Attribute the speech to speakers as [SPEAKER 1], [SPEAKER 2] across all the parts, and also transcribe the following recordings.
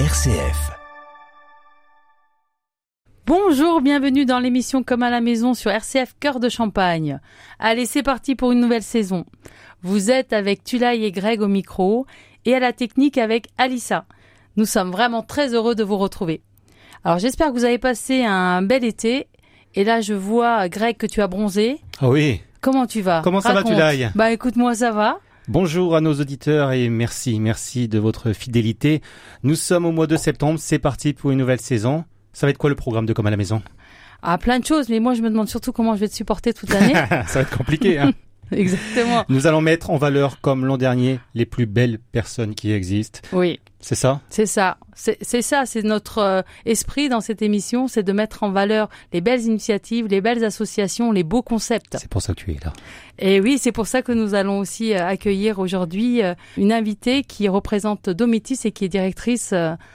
[SPEAKER 1] RCF.
[SPEAKER 2] Bonjour, bienvenue dans l'émission Comme à la maison sur RCF Cœur de Champagne. Allez, c'est parti pour une nouvelle saison. Vous êtes avec Tulay et Greg au micro et à la technique avec Alissa. Nous sommes vraiment très heureux de vous retrouver. Alors j'espère que vous avez passé un bel été. Et là, je vois, Greg, que tu as bronzé.
[SPEAKER 3] Ah oui.
[SPEAKER 2] Comment tu vas?
[SPEAKER 3] Comment ça va. Tulay?
[SPEAKER 2] Bah écoute, moi ça va.
[SPEAKER 3] Bonjour à nos auditeurs et merci, merci de votre fidélité. Nous sommes au mois de septembre, c'est parti pour une nouvelle saison. Ça va être quoi le programme de Comme à la maison?
[SPEAKER 2] Ah, plein de choses, mais moi je me demande surtout comment je vais te supporter toute l'année.
[SPEAKER 3] Ça va être compliqué. Hein
[SPEAKER 2] Exactement.
[SPEAKER 3] Nous allons mettre en valeur, comme l'an dernier, les plus belles personnes qui existent.
[SPEAKER 2] Oui.
[SPEAKER 3] C'est ça?
[SPEAKER 2] C'est ça, c'est ça, c'est notre euh, esprit dans cette émission, c'est de mettre en valeur les belles initiatives, les belles associations, les beaux concepts.
[SPEAKER 3] C'est pour ça que tu es là.
[SPEAKER 2] Et oui, c'est pour ça que nous allons aussi euh, accueillir aujourd'hui euh, une invitée qui représente Domitis et qui est directrice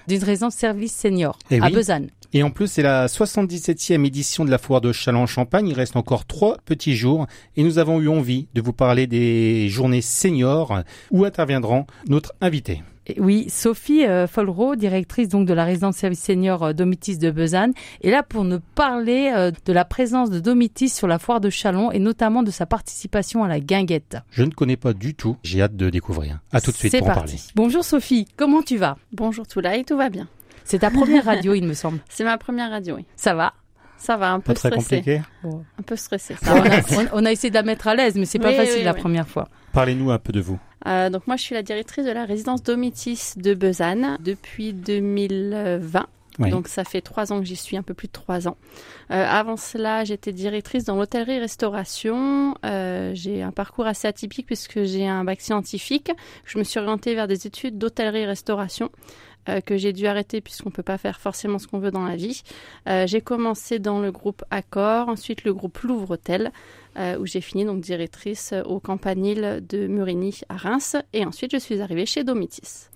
[SPEAKER 2] d'une résidence service senior à
[SPEAKER 3] oui.
[SPEAKER 2] Besanne.
[SPEAKER 3] Et en plus, c'est la 77e édition de la foire de Châlons-Champagne. Il reste encore trois petits jours et nous avons eu envie de vous parler des journées seniors où interviendront notre invité?
[SPEAKER 2] Oui, Sophie euh, Folro, directrice donc de la résidence service senior euh, Domitis de Besanne, est là pour nous parler euh, de la présence de Domitis sur la foire de Chalon et notamment de sa participation à la guinguette.
[SPEAKER 3] Je ne connais pas du tout. J'ai hâte de découvrir. À tout de suite pour en
[SPEAKER 2] parti.
[SPEAKER 3] parler.
[SPEAKER 2] Bonjour Sophie, comment tu vas?
[SPEAKER 4] Bonjour Toulaï, tout va bien.
[SPEAKER 2] C'est ta première radio, il me semble.
[SPEAKER 4] C'est ma première radio, oui.
[SPEAKER 2] Ça va?
[SPEAKER 4] Ça va, un peu
[SPEAKER 3] Pas très
[SPEAKER 4] stressé.
[SPEAKER 3] compliqué?
[SPEAKER 4] Un peu stressé.
[SPEAKER 2] on, a, on- on a essayé de la mettre à l'aise, mais c'est pas
[SPEAKER 4] Oui,
[SPEAKER 2] facile
[SPEAKER 4] oui,
[SPEAKER 2] la
[SPEAKER 4] oui.
[SPEAKER 2] première fois.
[SPEAKER 3] Parlez-nous un peu de vous.
[SPEAKER 4] Euh, donc moi, je suis la directrice de la résidence Domitis de Besanne depuis 2020.
[SPEAKER 3] Oui.
[SPEAKER 4] Donc ça fait trois ans que j'y suis, un peu plus de trois ans. Euh, avant cela, j'étais directrice dans l'hôtellerie-restauration. Euh, j'ai un parcours assez atypique puisque j'ai un bac scientifique. Je me suis orientée vers des études d'hôtellerie-restauration euh, que j'ai dû arrêter puisqu'on peut pas faire forcément ce qu'on veut dans la vie. Euh, j'ai commencé dans le groupe Accor, ensuite le groupe Louvre Hôtel, euh, où j'ai fini donc directrice au Campanile de Murigny à Reims, et ensuite je suis arrivée chez Domitis.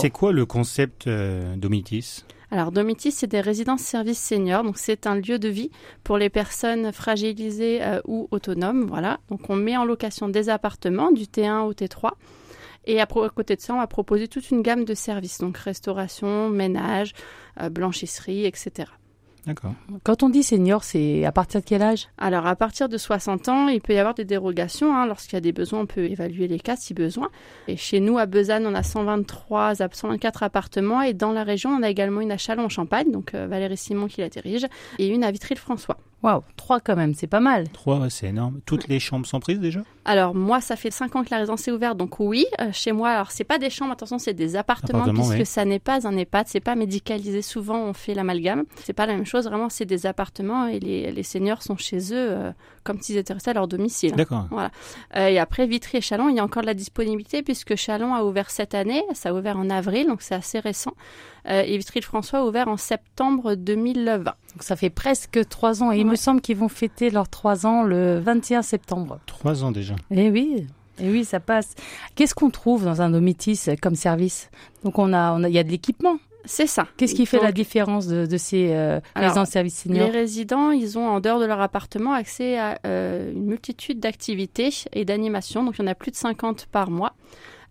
[SPEAKER 3] C'est quoi le concept euh, Domitis?
[SPEAKER 4] Alors Domitis, c'est des résidences services seniors, donc c'est un lieu de vie pour les personnes fragilisées euh, ou autonomes, voilà. Donc on met en location des appartements du T1 au T3. Et à, côté de ça, on va proposer toute une gamme de services, donc restauration, ménage, euh, blanchisserie, etc.
[SPEAKER 3] D'accord.
[SPEAKER 2] Quand on dit senior, c'est à partir de quel âge?
[SPEAKER 4] Alors, à partir de 60 ans, il peut y avoir des dérogations. hein. Lorsqu'il y a des besoins, on peut évaluer les cas si besoin. Et chez nous, à Besanne, on a 123, app- 124 appartements. Et dans la région, on a également une à Châlons-en-Champagne, donc euh, Valérie Simon qui la dirige, et une à Vitry-le-François.
[SPEAKER 2] Waouh, trois quand même, c'est pas mal.
[SPEAKER 3] Trois, c'est énorme. Toutes les chambres sont prises déjà?
[SPEAKER 4] Alors, moi, ça fait 5 ans que la résidence est ouverte, donc oui, euh, chez moi, alors c'est pas des chambres, attention, c'est des appartements, puisque
[SPEAKER 3] oui.
[SPEAKER 4] ça n'est pas un EHPAD, c'est pas médicalisé. Souvent, on fait l'amalgame. C'est pas la même chose, vraiment, c'est des appartements et les, les seniors sont chez eux euh, comme s'ils étaient restés à leur domicile.
[SPEAKER 3] D'accord.
[SPEAKER 4] Euh, et après, Vitry et Chalon, il y a encore de la disponibilité puisque Chalon a ouvert cette année. Ça a ouvert en avril, donc c'est assez récent. Euh, et Vitry-le-François a ouvert en septembre 2020.
[SPEAKER 2] Donc ça fait presque trois ans et il me semble qu'ils vont fêter leurs trois ans le 21 septembre.
[SPEAKER 3] Trois ans déjà.
[SPEAKER 2] Eh oui, eh oui, ça passe. Qu'est-ce qu'on trouve dans un domitis comme service? Donc on a, on a, il y a de l'équipement.
[SPEAKER 4] C'est ça.
[SPEAKER 2] Qu'est-ce qui fait
[SPEAKER 4] Donc,
[SPEAKER 2] la différence de, de ces euh,
[SPEAKER 4] Alors,
[SPEAKER 2] résidences services
[SPEAKER 4] Les
[SPEAKER 2] seniors
[SPEAKER 4] résidents, ils ont en dehors de leur appartement accès à euh, une multitude d'activités et d'animations. Donc il y en a plus de 50 par mois.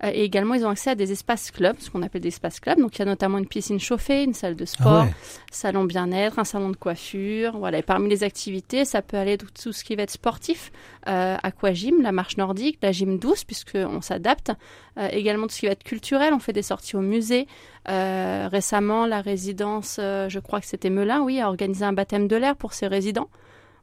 [SPEAKER 4] Euh, et également, ils ont accès à des espaces clubs, ce qu'on appelle des espaces clubs. Donc il y a notamment une piscine chauffée, une salle de sport,
[SPEAKER 3] Ah ouais.
[SPEAKER 4] salon bien-être, un salon de coiffure. Voilà. Et parmi les activités, ça peut aller de tout ce qui va être sportif, euh, aquagym, la marche nordique, la gym douce, puisqu'on s'adapte. Euh, également tout ce qui va être culturel, on fait des sorties au musée. Euh, récemment, la résidence, euh, je crois que c'était Melun, oui, a organisé un baptême de l'air pour ses résidents.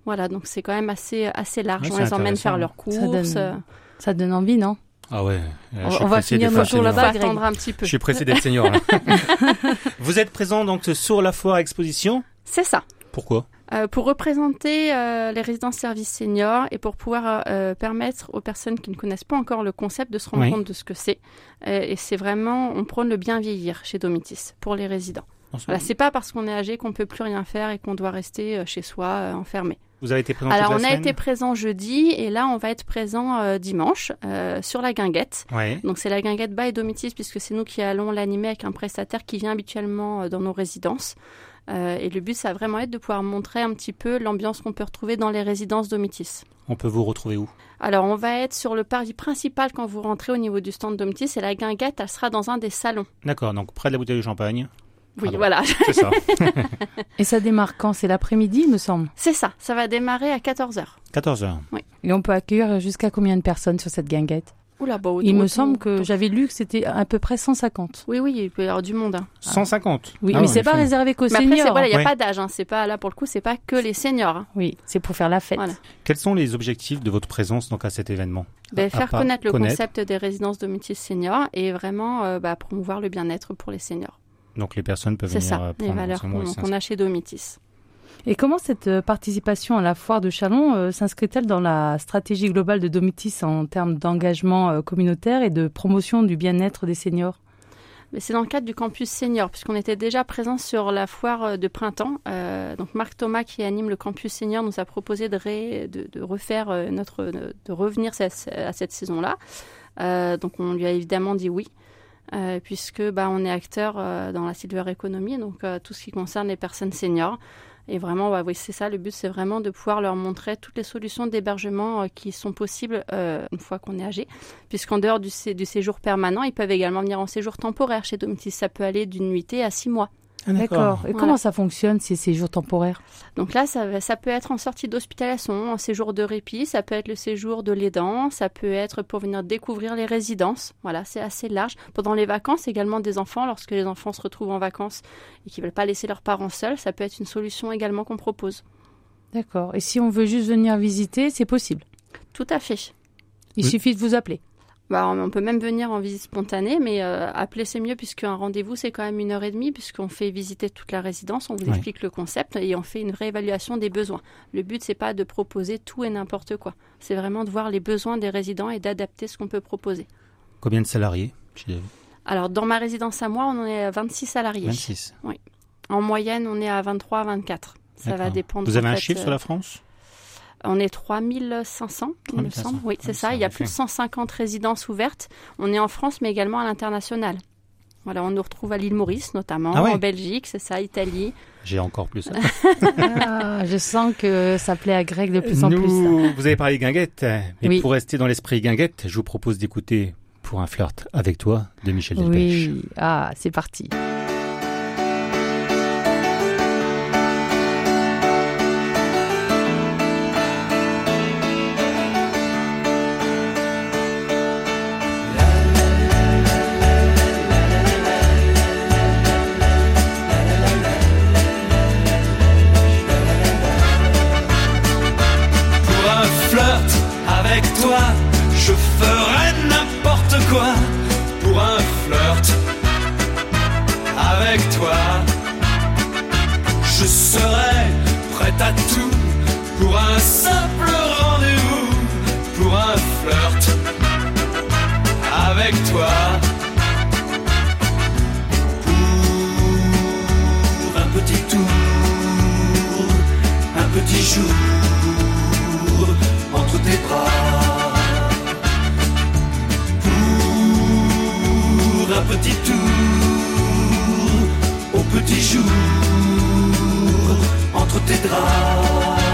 [SPEAKER 4] Voilà, donc c'est quand même assez, assez large.
[SPEAKER 3] Ouais,
[SPEAKER 4] on les emmène faire leurs
[SPEAKER 2] Ça
[SPEAKER 4] courses.
[SPEAKER 2] donne- Ça donne envie, non?
[SPEAKER 3] Ah ouais. Là,
[SPEAKER 2] On-
[SPEAKER 3] je suis
[SPEAKER 2] on va
[SPEAKER 3] pressé
[SPEAKER 2] finir
[SPEAKER 3] d'être
[SPEAKER 2] nos jours
[SPEAKER 3] senior.
[SPEAKER 2] là-bas.
[SPEAKER 4] attendre un petit peu.
[SPEAKER 3] Je suis pressé d'être senior. là. Vous êtes présent donc sur la foire exposition?
[SPEAKER 4] C'est ça.
[SPEAKER 3] Pourquoi?
[SPEAKER 4] Euh, pour représenter euh, les résidences services seniors et pour pouvoir euh, permettre aux personnes qui ne connaissent pas encore le concept de se rendre
[SPEAKER 3] Oui.
[SPEAKER 4] compte de ce que c'est. Euh, et c'est vraiment, on prône le bien vieillir chez Domitis pour les résidents. Voilà, c'est pas parce qu'on est âgé qu'on peut plus rien faire et qu'on doit rester euh, chez soi euh, enfermé.
[SPEAKER 3] Vous avez été présent
[SPEAKER 4] Alors on a été présent jeudi et là on va être présent euh, dimanche euh, sur la guinguette.
[SPEAKER 3] Ouais.
[SPEAKER 4] Donc c'est la guinguette by Domitis puisque c'est nous qui allons l'animer avec un prestataire qui vient habituellement euh, dans nos résidences. Et le but ça va vraiment être de pouvoir montrer un petit peu l'ambiance qu'on peut retrouver dans les résidences Domitis.
[SPEAKER 3] On peut vous retrouver où?
[SPEAKER 4] Alors on va être sur le parvis principal quand vous rentrez au niveau du stand Domitis et la guinguette elle sera dans un des salons.
[SPEAKER 3] D'accord, donc près de la bouteille de champagne.
[SPEAKER 4] Oui, voilà.
[SPEAKER 3] C'est ça.
[SPEAKER 2] Et ça démarre quand? C'est l'après-midi, il me semble.
[SPEAKER 4] C'est ça. Ça va démarrer à 14h.
[SPEAKER 3] 14 heures.
[SPEAKER 2] Et on peut accueillir jusqu'à combien de personnes sur cette guinguette?
[SPEAKER 4] Oula, bah,
[SPEAKER 2] Il me semble que j'avais lu que c'était à peu près 150.
[SPEAKER 4] Oui, oui, il peut y avoir du monde. hein.
[SPEAKER 3] 150.
[SPEAKER 2] Oui,
[SPEAKER 3] Ah
[SPEAKER 2] mais c'est pas réservé qu'aux
[SPEAKER 4] après,
[SPEAKER 2] seniors.
[SPEAKER 4] voilà, il n'y a pas d'âge. Hein. C'est pas là pour le coup, c'est pas que les seniors. hein.
[SPEAKER 2] Oui, c'est pour faire la fête.
[SPEAKER 4] Voilà.
[SPEAKER 3] Quels sont les objectifs de votre présence donc à cet événement?
[SPEAKER 4] Ben,
[SPEAKER 3] À
[SPEAKER 4] faire connaître le
[SPEAKER 3] connaître.
[SPEAKER 4] concept des résidences domicile seniors et vraiment euh, bah, promouvoir le bien-être pour les seniors.
[SPEAKER 3] Donc les personnes peuvent
[SPEAKER 4] C'est
[SPEAKER 3] venir
[SPEAKER 4] ça,
[SPEAKER 3] euh,
[SPEAKER 4] les valeurs qu'on a chez Domitis.
[SPEAKER 2] Et comment cette euh, participation à la foire de Chalon euh, s'inscrit-elle dans la stratégie globale de Domitis en termes d'engagement euh, communautaire et de promotion du bien-être des seniors?
[SPEAKER 4] Mais c'est dans le cadre du campus senior, puisqu'on était déjà présent sur la foire de printemps. Euh, donc Marc Thomas, qui anime le campus senior, nous a proposé de, ré- de, de refaire notre, de revenir à, à cette saison-là. Euh, donc on lui a évidemment dit oui. Euh, puisque bah, on est acteur euh, dans la silver economy, donc euh, tout ce qui concerne les personnes seniors. Et vraiment, bah, c'est ça, le but, c'est vraiment de pouvoir leur montrer toutes les solutions d'hébergement qui sont possibles une fois qu'on est âgé puisqu'en dehors du séjour permanent, ils peuvent également venir en séjour temporaire chez Domitis. Ça peut aller d'une nuitée à six mois.
[SPEAKER 3] Ah,
[SPEAKER 2] D'accord. Et
[SPEAKER 4] Voilà.
[SPEAKER 2] comment ça fonctionne ces séjours temporaires?
[SPEAKER 4] Donc là, ça, peut être en sortie d'hospitalisation, en séjour de répit, ça peut être le séjour de l'aidant, ça peut être pour venir découvrir les résidences. Voilà, c'est assez large. Pendant les vacances, également des enfants, lorsque les enfants se retrouvent en vacances et qui veulent pas laisser leurs parents seuls, ça peut être une solution également qu'on propose.
[SPEAKER 2] D'accord. Et si on veut juste venir visiter, c'est possible?
[SPEAKER 4] Tout à fait.
[SPEAKER 2] Il
[SPEAKER 3] Oui.
[SPEAKER 2] suffit de vous appeler.
[SPEAKER 4] Bah, on peut même venir en visite spontanée, mais euh, appeler c'est mieux puisqu'un rendez-vous c'est quand même une heure et demie puisqu'on fait visiter toute la résidence, on vous
[SPEAKER 3] Ouais.
[SPEAKER 4] explique le concept et on fait une réévaluation des besoins. Le but c'est pas de proposer tout et n'importe quoi, c'est vraiment de voir les besoins des résidents et d'adapter ce qu'on peut proposer.
[SPEAKER 3] Combien de salariés chez
[SPEAKER 4] Alors dans ma résidence à moi, on en est à 26 salariés.
[SPEAKER 3] 26.
[SPEAKER 4] En moyenne, on est à 23 à 24. Ça va dépendre.
[SPEAKER 3] Vous avez un
[SPEAKER 4] fait,
[SPEAKER 3] chiffre
[SPEAKER 4] euh,
[SPEAKER 3] sur la France?
[SPEAKER 4] On est 3500, il me
[SPEAKER 3] 3500.
[SPEAKER 4] semble. Oui, c'est ça. Il y a plus de
[SPEAKER 3] effet.
[SPEAKER 4] 150 résidences ouvertes. On est en France, mais également à l'international. Voilà, on nous retrouve à l'île Maurice, notamment,
[SPEAKER 3] Ah ouais.
[SPEAKER 4] en Belgique, c'est ça, Italie.
[SPEAKER 3] J'ai encore plus.
[SPEAKER 2] Ah, je sens que ça plaît à Greg de plus en
[SPEAKER 3] Nous,
[SPEAKER 2] plus.
[SPEAKER 3] vous avez parlé guinguette, mais
[SPEAKER 2] Oui.
[SPEAKER 3] pour rester dans l'esprit guinguette, je vous propose d'écouter Pour un flirt avec toi de Michel Delpech.
[SPEAKER 2] Oui. Ah, c'est parti.
[SPEAKER 1] Avec toi. Pour un petit tour, un petit jour entre tes bras pour un petit tour au petit jour entre tes draps.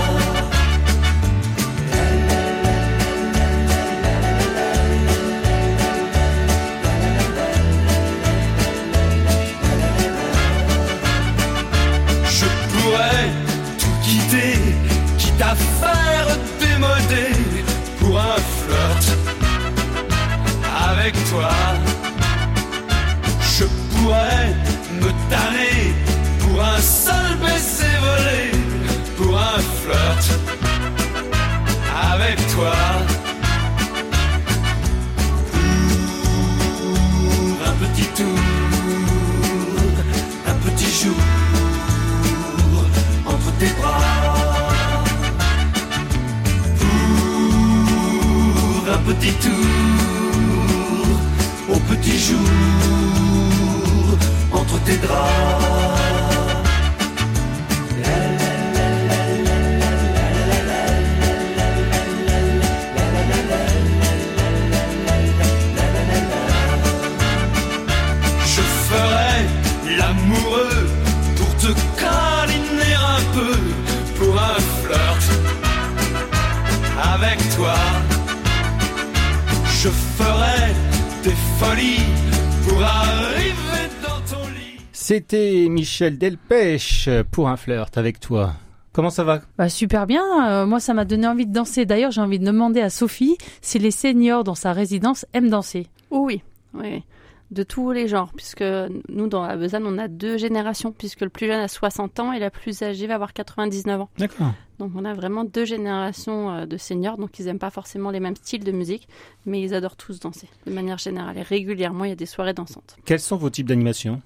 [SPEAKER 3] C'était Michel Delpech pour un flirt avec toi. Comment ça va?
[SPEAKER 2] Bah super bien, euh, moi ça m'a donné envie de danser. D'ailleurs j'ai envie de demander à Sophie si les seniors dans sa résidence aiment danser.
[SPEAKER 4] Oui, oui, de tous les genres, puisque nous dans la Besanne on a deux générations, puisque le plus jeune a 60 ans et la plus âgée va avoir 99 ans.
[SPEAKER 3] D'accord.
[SPEAKER 4] Donc on a vraiment deux générations euh, de seniors, donc ils n'aiment pas forcément les mêmes styles de musique, mais ils adorent tous danser, de manière générale. Et régulièrement il y a des soirées dansantes.
[SPEAKER 3] Quels sont vos types d'animations?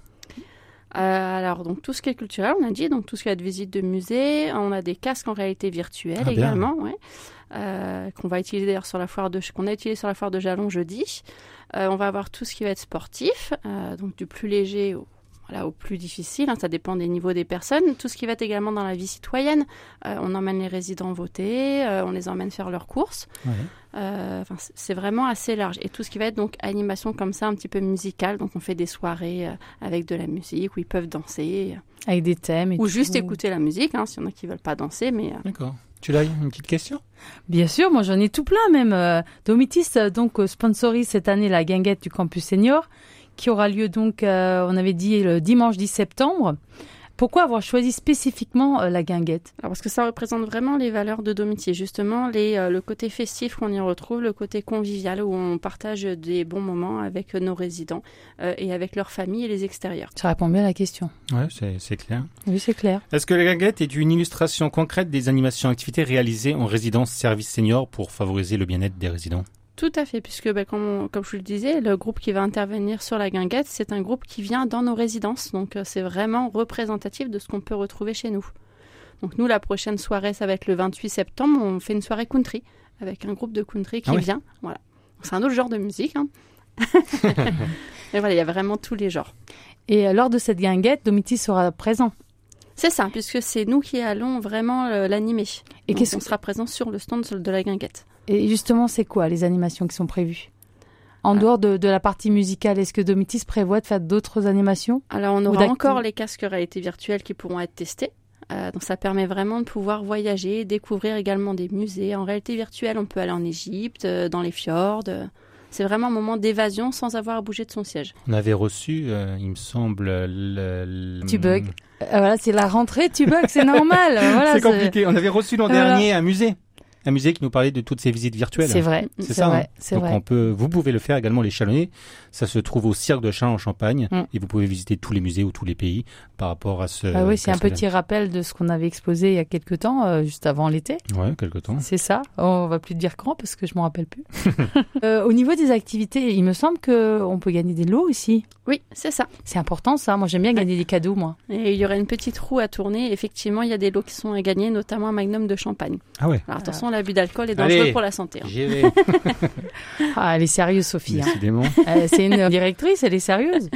[SPEAKER 4] Euh, alors, donc tout ce qui est culturel, on a dit, donc tout ce qui est de visite de musée, on a des casques en réalité virtuelle
[SPEAKER 3] Ah,
[SPEAKER 4] également, ouais, euh, qu'on va utiliser d'ailleurs sur la foire de, qu'on a utilisé sur la foire de Jalon jeudi. Euh, on va avoir tout ce qui va être sportif, donc du plus léger au, voilà, au plus difficile, hein, ça dépend des niveaux des personnes. Tout ce qui va être également dans la vie citoyenne, euh, on emmène les résidents voter, euh, on les emmène faire leurs courses.
[SPEAKER 3] Ouais.
[SPEAKER 4] Euh, c'est vraiment assez large. Et tout ce qui va être donc animation comme ça, un petit peu musicale. Donc on fait des soirées euh, avec de la musique où ils peuvent danser
[SPEAKER 2] Avec des thèmes. Et
[SPEAKER 4] ou juste écouter la musique, hein, s'il y en a qui veulent pas danser. Mais euh,
[SPEAKER 3] D'accord. Tu l'as une petite question?
[SPEAKER 2] Bien sûr, moi j'en ai tout plein même. Domitis donc sponsorise cette année la guinguette du campus senior qui aura lieu donc, euh, on avait dit le dimanche 10 septembre. Pourquoi avoir choisi spécifiquement euh, la guinguette?
[SPEAKER 4] Alors, parce que ça représente vraiment les valeurs de Domitier, justement les, euh, le côté festif qu'on y retrouve, le côté convivial où on partage des bons moments avec nos résidents euh, et avec leurs familles et les extérieurs.
[SPEAKER 2] Ça répond bien à la question.
[SPEAKER 3] Ouais, c'est c'est clair.
[SPEAKER 2] Oui, c'est clair.
[SPEAKER 3] Est-ce que la guinguette est une illustration concrète des animations et activités réalisées en résidence service senior pour favoriser le bien-être des résidents?
[SPEAKER 4] Tout à fait, puisque bah, comme, comme je vous le disais, le groupe qui va intervenir sur la guinguette, c'est un groupe qui vient dans nos résidences. Donc euh, c'est vraiment représentatif de ce qu'on peut retrouver chez nous. Donc nous, la prochaine soirée, ça va être le 28 septembre. On fait une soirée country avec un groupe de country qui
[SPEAKER 3] Ah oui.
[SPEAKER 4] vient. Voilà. C'est un autre genre de musique. hein. Mais voilà, il y a vraiment tous les genres.
[SPEAKER 2] Et euh, lors de cette guinguette, Domitis sera présent.
[SPEAKER 4] C'est ça, puisque c'est nous qui allons vraiment euh, l'animer.
[SPEAKER 2] Et qu'est-ce
[SPEAKER 4] on sera présent sur le stand de la guinguette.
[SPEAKER 2] Et justement, c'est quoi les animations qui sont prévues? En
[SPEAKER 4] Ah.
[SPEAKER 2] dehors de, de la partie musicale, est-ce que Domitis prévoit de faire d'autres animations?
[SPEAKER 4] Alors, on aura encore les casques réalité virtuelle qui pourront être testés. Euh, donc, ça permet vraiment de pouvoir voyager, découvrir également des musées. En réalité virtuelle, on peut aller en Égypte, euh, dans les fjords. C'est vraiment un moment d'évasion sans avoir à bouger de son siège.
[SPEAKER 3] On avait reçu, euh, il me semble, le... le-
[SPEAKER 2] Tu bugs. Euh, voilà, c'est la rentrée, tu bugs, c'est normal. Voilà,
[SPEAKER 3] c'est compliqué. On avait reçu l'an
[SPEAKER 2] Voilà.
[SPEAKER 3] dernier un musée. Un musée qui nous parlait de toutes ces visites virtuelles.
[SPEAKER 2] C'est vrai,
[SPEAKER 3] C'est ça,
[SPEAKER 2] vrai,
[SPEAKER 3] hein.
[SPEAKER 2] c'est
[SPEAKER 3] Donc
[SPEAKER 2] vrai.
[SPEAKER 3] on peut, vous pouvez le faire également les Chalonnais. Ça se trouve au Cirque de Chalon en Champagne
[SPEAKER 2] Mm.
[SPEAKER 3] et vous pouvez visiter tous les musées ou tous les pays par rapport à ce.
[SPEAKER 2] Ah oui, c'est un petit rappel de ce qu'on avait exposé il y a quelques temps, euh, juste avant l'été.
[SPEAKER 3] Ouais, quelque temps.
[SPEAKER 2] C'est ça. On va plus dire quand parce que je me rappelle plus. Euh, au niveau des activités, il me semble que on peut gagner des lots aussi.
[SPEAKER 4] Oui, c'est ça.
[SPEAKER 2] C'est important ça. Moi, j'aime bien gagner des cadeaux, moi.
[SPEAKER 4] Et il y aura une petite roue à tourner. Effectivement, il y a des lots qui sont à gagner, notamment un magnum de champagne.
[SPEAKER 3] Ah ouais.
[SPEAKER 4] Alors attention, l'abus d'alcool est dangereux
[SPEAKER 3] Allez.
[SPEAKER 4] pour la santé. hein.
[SPEAKER 3] J'y vais.
[SPEAKER 2] Ah, elle est sérieuse, Sophie. hein.
[SPEAKER 3] Décidément.
[SPEAKER 2] Euh, c'est une directrice, elle est sérieuse.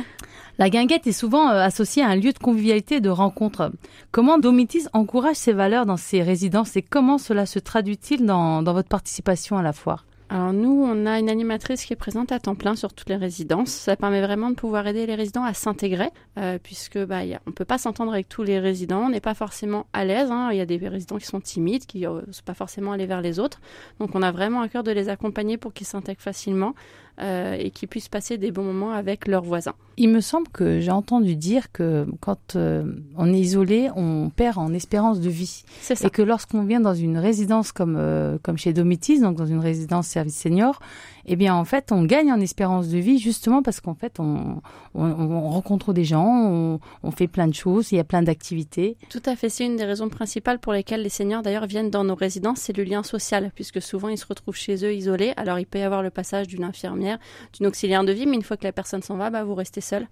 [SPEAKER 2] La guinguette est souvent euh, associée à un lieu de convivialité et de rencontre. Comment Domitis encourage ces valeurs dans ses résidences et comment cela se traduit-il dans, dans votre participation à la foire?
[SPEAKER 4] Alors nous, on a une animatrice qui est présente à temps plein sur toutes les résidences. Ça permet vraiment de pouvoir aider les résidents à s'intégrer, euh, puisque bah, y peut pas s'entendre avec tous les résidents, on n'est pas forcément à l'aise. hein. Il y a des résidents qui sont timides, qui ne sont pas forcément aller vers les autres. Donc on a vraiment à cœur de les accompagner pour qu'ils s'intègrent facilement euh, et qu'ils puissent passer des bons moments avec leurs voisins.
[SPEAKER 2] Il me semble que j'ai entendu dire que quand euh, on est isolé, on perd en espérance de vie.
[SPEAKER 4] C'est ça.
[SPEAKER 2] Et que lorsqu'on vient dans une résidence comme, euh, comme chez Domitis, donc dans une résidence service senior, eh bien en fait on gagne en espérance de vie justement parce qu'en fait on, on, on rencontre des gens, on, on fait plein de choses, il y a plein d'activités.
[SPEAKER 4] Tout à fait, c'est une des raisons principales pour lesquelles les seniors d'ailleurs viennent dans nos résidences, c'est le lien social, puisque souvent ils se retrouvent chez eux isolés. Alors il peut y avoir le passage d'une infirmière, d'une auxiliaire de vie, mais une fois que la personne s'en va, bah, vous restez seul.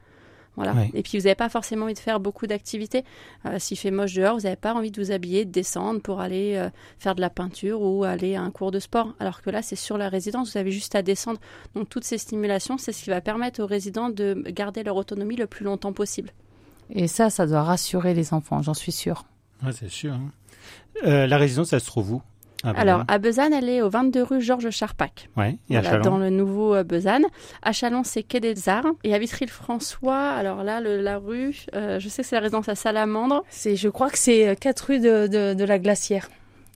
[SPEAKER 4] Voilà. Et puis vous n'avez pas forcément envie de faire beaucoup d'activités. Euh, S'il fait moche dehors, vous n'avez pas envie de vous habiller, de descendre pour aller euh, faire de la peinture ou aller à un cours de sport. Alors que là, c'est sur la résidence, vous avez juste à descendre. Donc toutes ces stimulations, c'est ce qui va permettre aux résidents de garder leur autonomie le plus longtemps possible.
[SPEAKER 2] Et ça, ça doit rassurer les enfants, j'en suis sûre.
[SPEAKER 3] Ouais, c'est sûr. hein. Euh, la résidence, elle se trouve où? Ah, bah,
[SPEAKER 4] Alors, à Besanne, elle est au 22 rue Georges Charpac.
[SPEAKER 3] ouais. Et à
[SPEAKER 4] Voilà, dans le nouveau euh, Besanne. À Chalon, c'est Quai des Arts. Et à Vitry-le-François, alors là, le- la rue, euh, je sais que c'est la résidence à Salamandre.
[SPEAKER 2] C'est, je crois que c'est 4 rue de, de, de la Glacière,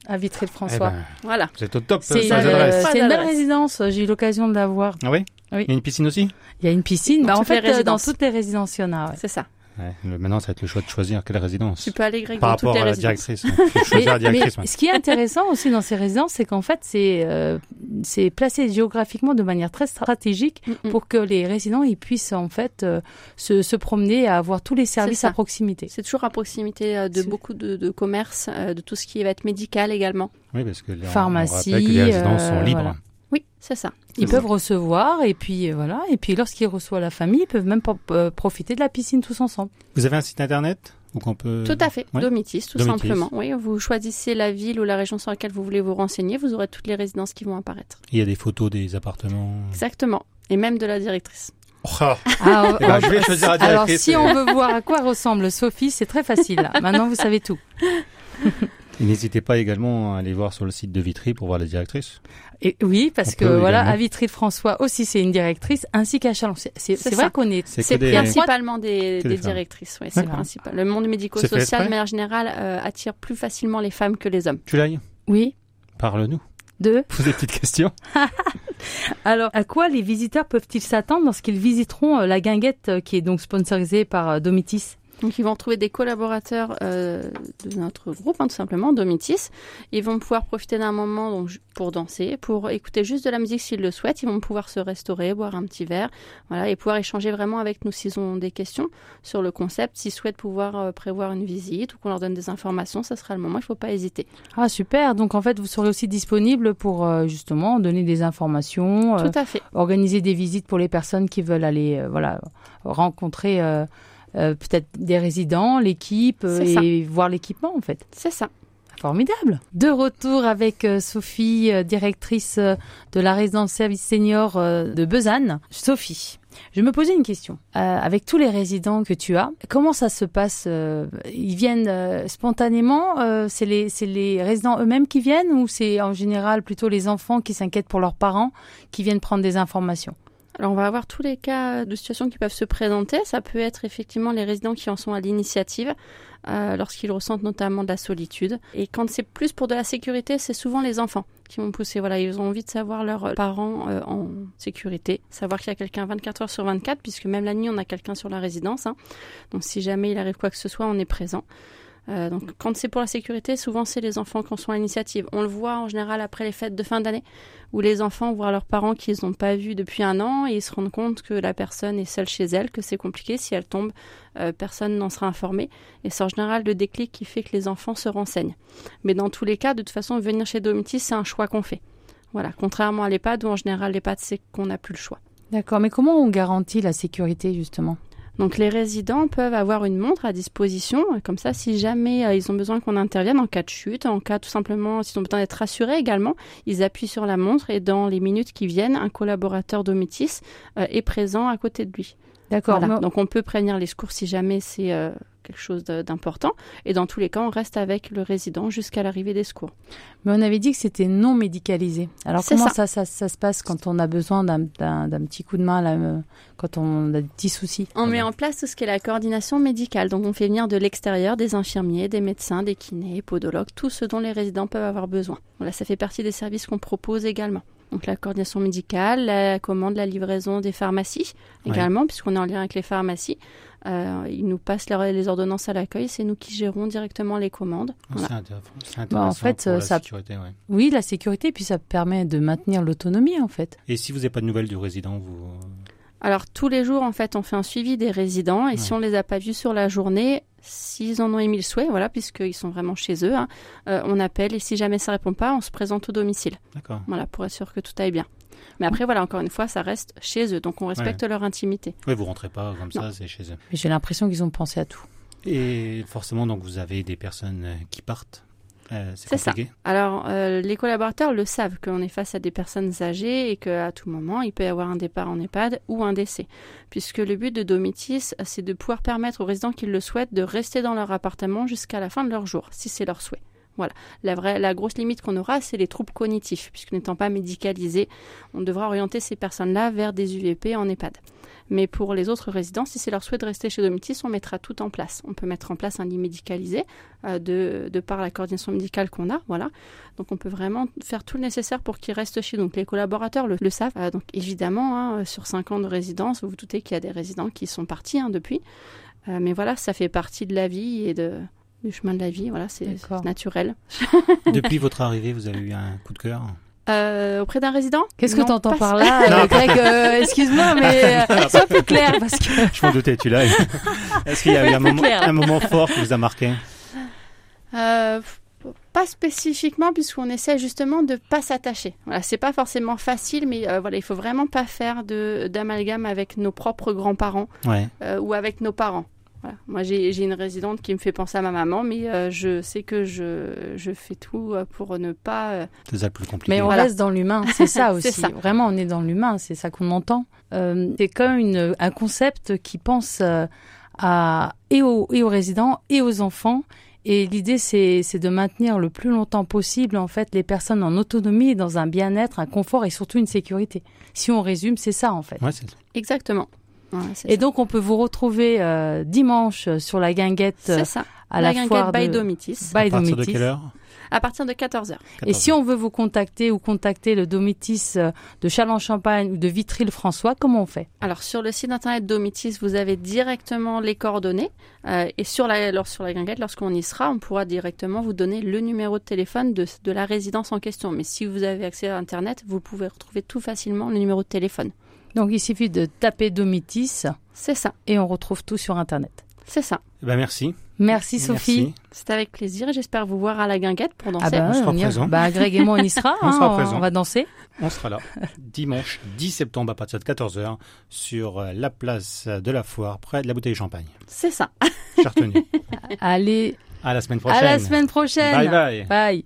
[SPEAKER 2] à
[SPEAKER 3] Eh
[SPEAKER 2] Vitry-le-François.
[SPEAKER 3] ben,
[SPEAKER 4] Voilà.
[SPEAKER 3] vous êtes au top.
[SPEAKER 2] c'est, euh,
[SPEAKER 3] adresses.
[SPEAKER 2] c'est une belle résidence, j'ai eu l'occasion de la voir.
[SPEAKER 3] Ah oui
[SPEAKER 2] Oui.
[SPEAKER 3] Il y a une piscine aussi
[SPEAKER 2] Il y a une piscine, bah, en fait, euh, dans toutes les résidences, il y en a. ouais.
[SPEAKER 4] C'est ça.
[SPEAKER 3] Ouais, maintenant, ça va être le choix de choisir quelle résidence.
[SPEAKER 4] Tu peux aller Greg
[SPEAKER 3] Par
[SPEAKER 4] dans toutes
[SPEAKER 3] rapport
[SPEAKER 4] les
[SPEAKER 3] à la
[SPEAKER 4] résidences.
[SPEAKER 3] directrice. hein. Choisir la
[SPEAKER 2] Mais-
[SPEAKER 3] directrice.
[SPEAKER 2] mais
[SPEAKER 3] ouais.
[SPEAKER 2] ce qui est intéressant aussi dans ces résidences, c'est qu'en fait, c'est euh, c'est placé géographiquement de manière très stratégique
[SPEAKER 4] Mm, mm.
[SPEAKER 2] pour que les résidents ils puissent en fait euh, se, se promener et avoir tous les services à proximité.
[SPEAKER 4] C'est toujours à proximité euh, de beaucoup de, de commerces, de tout ce qui va être médical également.
[SPEAKER 3] Oui, parce que on-
[SPEAKER 2] Pharmacie,
[SPEAKER 3] on rappelle que les résidences sont libres.
[SPEAKER 2] voilà.
[SPEAKER 4] Oui, c'est ça.
[SPEAKER 2] Ils peuvent recevoir et puis euh, voilà et puis lorsqu'ils reçoivent la famille, ils peuvent même euh, profiter de la piscine tous ensemble.
[SPEAKER 3] Vous avez un site internet? Où qu'on peut.
[SPEAKER 4] Tout à fait,
[SPEAKER 3] Ouais.
[SPEAKER 4] Domitis, tout
[SPEAKER 3] Domitis.
[SPEAKER 4] simplement. Oui, vous choisissez la ville ou la région sur laquelle vous voulez vous renseigner, vous aurez toutes les résidences qui vont apparaître.
[SPEAKER 3] Il y a des photos des appartements.
[SPEAKER 4] Exactement. Et même de la directrice.
[SPEAKER 3] Oh,
[SPEAKER 2] Ah,
[SPEAKER 3] Eh ben, je vais choisir la
[SPEAKER 2] Alors
[SPEAKER 3] directrice.
[SPEAKER 2] si on veut voir à quoi ressemble Sophie, c'est très facile. Maintenant vous savez tout.
[SPEAKER 3] Et n'hésitez pas également à aller voir sur le site de Vitry pour voir la directrice.
[SPEAKER 2] Et oui, parce
[SPEAKER 3] On
[SPEAKER 2] que voilà,
[SPEAKER 3] également.
[SPEAKER 2] à Vitry de François aussi, c'est une directrice, ainsi qu'à Chalon. C'est c'est-
[SPEAKER 4] C'est
[SPEAKER 2] c'est vrai
[SPEAKER 4] ça.
[SPEAKER 2] qu'on est.
[SPEAKER 3] C'est que
[SPEAKER 4] C'est
[SPEAKER 3] des.
[SPEAKER 4] principalement des, directrices. Ouais, c'est principal. Le monde médico-social, de manière générale, euh, attire plus facilement les femmes que les hommes.
[SPEAKER 3] Tu l'ailles?
[SPEAKER 2] Oui.
[SPEAKER 3] Parle-nous.
[SPEAKER 2] Deux.
[SPEAKER 3] Pose des petites questions.
[SPEAKER 2] Alors, à quoi les visiteurs peuvent-ils s'attendre lorsqu'ils visiteront euh, la guinguette euh, qui est donc sponsorisée par Domitis?
[SPEAKER 4] Donc ils vont retrouver des collaborateurs euh, de notre groupe, hein, tout simplement, Domitis. Ils vont pouvoir profiter d'un moment donc, pour danser, pour écouter juste de la musique s'ils le souhaitent. Ils vont pouvoir se restaurer, boire un petit verre, voilà, et pouvoir échanger vraiment avec nous s'ils ont des questions sur le concept, s'ils souhaitent pouvoir euh, prévoir une visite ou qu'on leur donne des informations, ça sera le moment. Il ne faut pas hésiter.
[SPEAKER 2] Ah super. Donc en fait, vous serez aussi disponible pour euh, justement donner des informations,
[SPEAKER 4] Tout à fait.
[SPEAKER 2] organiser des visites pour les personnes qui veulent aller, voilà, rencontrer. Euh, peut-être des résidents, l'équipe euh,
[SPEAKER 4] ça.
[SPEAKER 2] et voir l'équipement en fait.
[SPEAKER 4] C'est ça.
[SPEAKER 2] Formidable. De retour avec euh, Sophie, directrice de la résidence service senior de Besanne. Sophie, je me posais une question. Euh, avec tous les résidents que tu as, comment ça se passe euh, Ils viennent euh, spontanément C'est les, c'est les résidents eux-mêmes qui viennent ou c'est en général plutôt les enfants qui s'inquiètent pour leurs parents qui viennent prendre des informations?
[SPEAKER 4] Alors on va avoir tous les cas de situations qui peuvent se présenter. Ça peut être effectivement les résidents qui en sont à l'initiative, euh, lorsqu'ils ressentent notamment de la solitude. Et quand c'est plus pour de la sécurité, c'est souvent les enfants qui vont pousser. Voilà, ils ont envie de savoir leurs parents euh, en sécurité, savoir qu'il y a quelqu'un 24 heures sur 24, puisque même la nuit on a quelqu'un sur la résidence. hein. Donc si jamais il arrive quoi que ce soit, on est présent. Euh, donc quand c'est pour la sécurité, souvent c'est les enfants qui en sont à l'initiative. On le voit en général après les fêtes de fin d'année où les enfants voient leurs parents qu'ils n'ont pas vus depuis un an et ils se rendent compte que la personne est seule chez elle, que c'est compliqué. Si elle tombe, euh, personne n'en sera informé. Et c'est en général le déclic qui fait que les enfants se renseignent. Mais dans tous les cas, de toute façon, venir chez Domitis, c'est un choix qu'on fait. Voilà, contrairement à l'EHPAD où en général l'EHPAD c'est qu'on n'a plus le choix.
[SPEAKER 2] D'accord, mais comment on garantit la sécurité justement?
[SPEAKER 4] Donc les résidents peuvent avoir une montre à disposition, comme ça si jamais euh, ils ont besoin qu'on intervienne en cas de chute, en cas tout simplement s'ils ont besoin d'être rassurés également, ils appuient sur la montre et dans les minutes qui viennent, un collaborateur d'Omitis euh, est présent à côté de lui.
[SPEAKER 2] D'accord.
[SPEAKER 4] Voilà. Donc on peut prévenir les secours si jamais c'est euh, quelque chose d'important et dans tous les cas on reste avec le résident jusqu'à l'arrivée des secours.
[SPEAKER 2] Mais on avait dit que c'était non médicalisé. Alors comment
[SPEAKER 4] ça.
[SPEAKER 2] ça. Ça, ça, se passe quand on a besoin d'un- petit coup de main, là, euh, quand on a des petits soucis
[SPEAKER 4] On met en place tout ce qui est la coordination médicale. Donc, on fait venir de l'extérieur des infirmiers, des médecins, des kinés, podologues, tout ce dont les résidents peuvent avoir besoin. Voilà, ça fait partie des services qu'on propose également. Donc, la coordination médicale, la commande, la livraison des pharmacies
[SPEAKER 3] Ouais.
[SPEAKER 4] également, puisqu'on est en lien avec les pharmacies. Euh, ils nous passent leur- les ordonnances à l'accueil, c'est nous qui gérons directement les commandes. Voilà.
[SPEAKER 3] C'est intéressant,
[SPEAKER 2] Bah,
[SPEAKER 3] intéressant
[SPEAKER 2] en fait,
[SPEAKER 3] pour la
[SPEAKER 2] ça-
[SPEAKER 3] sécurité, ouais.
[SPEAKER 2] Oui, la sécurité, puis ça permet de maintenir l'autonomie en fait.
[SPEAKER 3] Et si vous n'avez pas de nouvelles du résident, vous...
[SPEAKER 4] Alors tous les jours, en fait, on fait un suivi des résidents et si on les a pas vus sur la journée, s'ils en ont émis le souhait, voilà, puisqu'ils sont vraiment chez eux, hein, euh, on appelle et si jamais ça répond pas, on se présente au domicile,
[SPEAKER 3] D'accord.
[SPEAKER 4] voilà, pour être sûr que tout aille bien. Mais après, voilà, encore une fois, ça reste chez eux, donc on respecte leur intimité.
[SPEAKER 3] Oui, vous rentrez pas comme ça, c'est chez eux.
[SPEAKER 2] Mais J'ai l'impression qu'ils ont pensé à tout.
[SPEAKER 3] Et forcément, donc, vous avez des personnes euh, qui partent. Euh,
[SPEAKER 4] C'est
[SPEAKER 3] c'est
[SPEAKER 4] ça. Alors, euh, les collaborateurs le savent qu'on est face à des personnes âgées et qu'à tout moment, il peut y avoir un départ en EHPAD ou un décès. Puisque le but de Domitis, c'est de pouvoir permettre aux résidents qui le souhaitent de rester dans leur appartement jusqu'à la fin de leur jour, si c'est leur souhait. Voilà. La, vraie, la grosse limite qu'on aura, c'est les troubles cognitifs, puisque n'étant pas médicalisés, on devra orienter ces personnes-là vers des UVP en EHPAD. Mais pour les autres résidents, si c'est leur souhait de rester chez Domitis, on mettra tout en place. On peut mettre en place un lit médicalisé euh, de, de par la coordination médicale qu'on a, voilà. Donc on peut vraiment faire tout le nécessaire pour qu'ils restent chez nous. Donc les collaborateurs le, savent. Euh, donc évidemment, hein, sur 5 ans de résidence, vous vous doutez qu'il y a des résidents qui sont partis hein, depuis. Euh, mais voilà, ça fait partie de la vie et de, du chemin de la vie. Voilà, c'est naturel.
[SPEAKER 3] Depuis votre arrivée, vous avez eu un coup de cœur
[SPEAKER 4] Euh, auprès d'un résident?
[SPEAKER 2] Qu'est-ce que tu entends
[SPEAKER 4] pas
[SPEAKER 2] par là, Greg euh, Excuse-moi, mais euh, sois plus clair parce que.
[SPEAKER 3] Je m'en doutais, tu l'as. Est-ce qu'il y a eu un moment,
[SPEAKER 2] clair.
[SPEAKER 3] un moment fort qui vous a marqué?
[SPEAKER 4] Euh, pas spécifiquement, puisqu'on essaie justement de pas s'attacher. Voilà, c'est pas forcément facile, mais euh, voilà, il faut vraiment pas faire de d'amalgame avec nos propres grands-parents
[SPEAKER 3] Ouais.
[SPEAKER 4] euh, ou avec nos parents. Voilà. Moi, j'ai une résidente qui me fait penser à ma maman, mais euh, je sais que je, je fais tout euh, pour ne pas. euh,
[SPEAKER 3] C'est ça plus compliqué.
[SPEAKER 2] Mais on
[SPEAKER 4] Voilà.
[SPEAKER 2] reste dans l'humain, c'est ça aussi.
[SPEAKER 4] ça.
[SPEAKER 2] Vraiment, on est dans l'humain, c'est ça qu'on entend. Euh, c'est comme une, un concept qui pense euh, à, et, aux, et aux résidents et aux enfants. Et l'idée, c'est de maintenir le plus longtemps possible, en fait, les personnes en autonomie, dans un bien-être, un confort et surtout une sécurité. Si on résume, c'est ça, en fait.
[SPEAKER 3] Ouais, c'est
[SPEAKER 4] Exactement.
[SPEAKER 2] Et
[SPEAKER 4] ça.
[SPEAKER 2] donc, on peut vous retrouver euh, dimanche sur la guinguette euh,
[SPEAKER 4] c'est ça.
[SPEAKER 2] à
[SPEAKER 4] la
[SPEAKER 2] la,
[SPEAKER 4] guinguette
[SPEAKER 2] foire
[SPEAKER 4] by
[SPEAKER 2] de
[SPEAKER 4] Domitis.
[SPEAKER 2] by
[SPEAKER 3] à partir de
[SPEAKER 2] Domitis.
[SPEAKER 3] quelle heure?
[SPEAKER 4] À partir de 14h.
[SPEAKER 2] Et si on veut vous contacter ou contacter le Domitis euh, de Châlons-Champagne ou de Vitry-le-François, comment on fait?
[SPEAKER 4] Alors sur le site internet Domitis, vous avez directement les coordonnées euh, et sur la alors, sur la guinguette, lorsqu'on y sera, on pourra directement vous donner le numéro de téléphone de, de la résidence en question. Mais si vous avez accès à internet, vous pouvez retrouver tout facilement le numéro de téléphone.
[SPEAKER 2] Donc il suffit de taper Domitis
[SPEAKER 4] C'est ça,
[SPEAKER 2] et on retrouve tout sur Internet.
[SPEAKER 4] c'est ça.
[SPEAKER 3] Eh ben, merci.
[SPEAKER 2] Merci Sophie.
[SPEAKER 3] Merci.
[SPEAKER 4] C'est avec plaisir et j'espère vous voir à la guinguette pour danser.
[SPEAKER 2] Ah bah,
[SPEAKER 3] On sera
[SPEAKER 2] on
[SPEAKER 3] présent.
[SPEAKER 2] Bah, Greg et moi on y sera.
[SPEAKER 3] On
[SPEAKER 2] hein,
[SPEAKER 3] sera présent.
[SPEAKER 2] on va danser.
[SPEAKER 3] On sera là dimanche 10 septembre à partir de 14h sur euh, la place de la foire près de la bouteille de champagne.
[SPEAKER 4] C'est ça.
[SPEAKER 3] J'ai retenu.
[SPEAKER 2] Allez,
[SPEAKER 3] À la semaine prochaine.
[SPEAKER 2] à la semaine prochaine.
[SPEAKER 3] Bye bye.
[SPEAKER 2] Bye.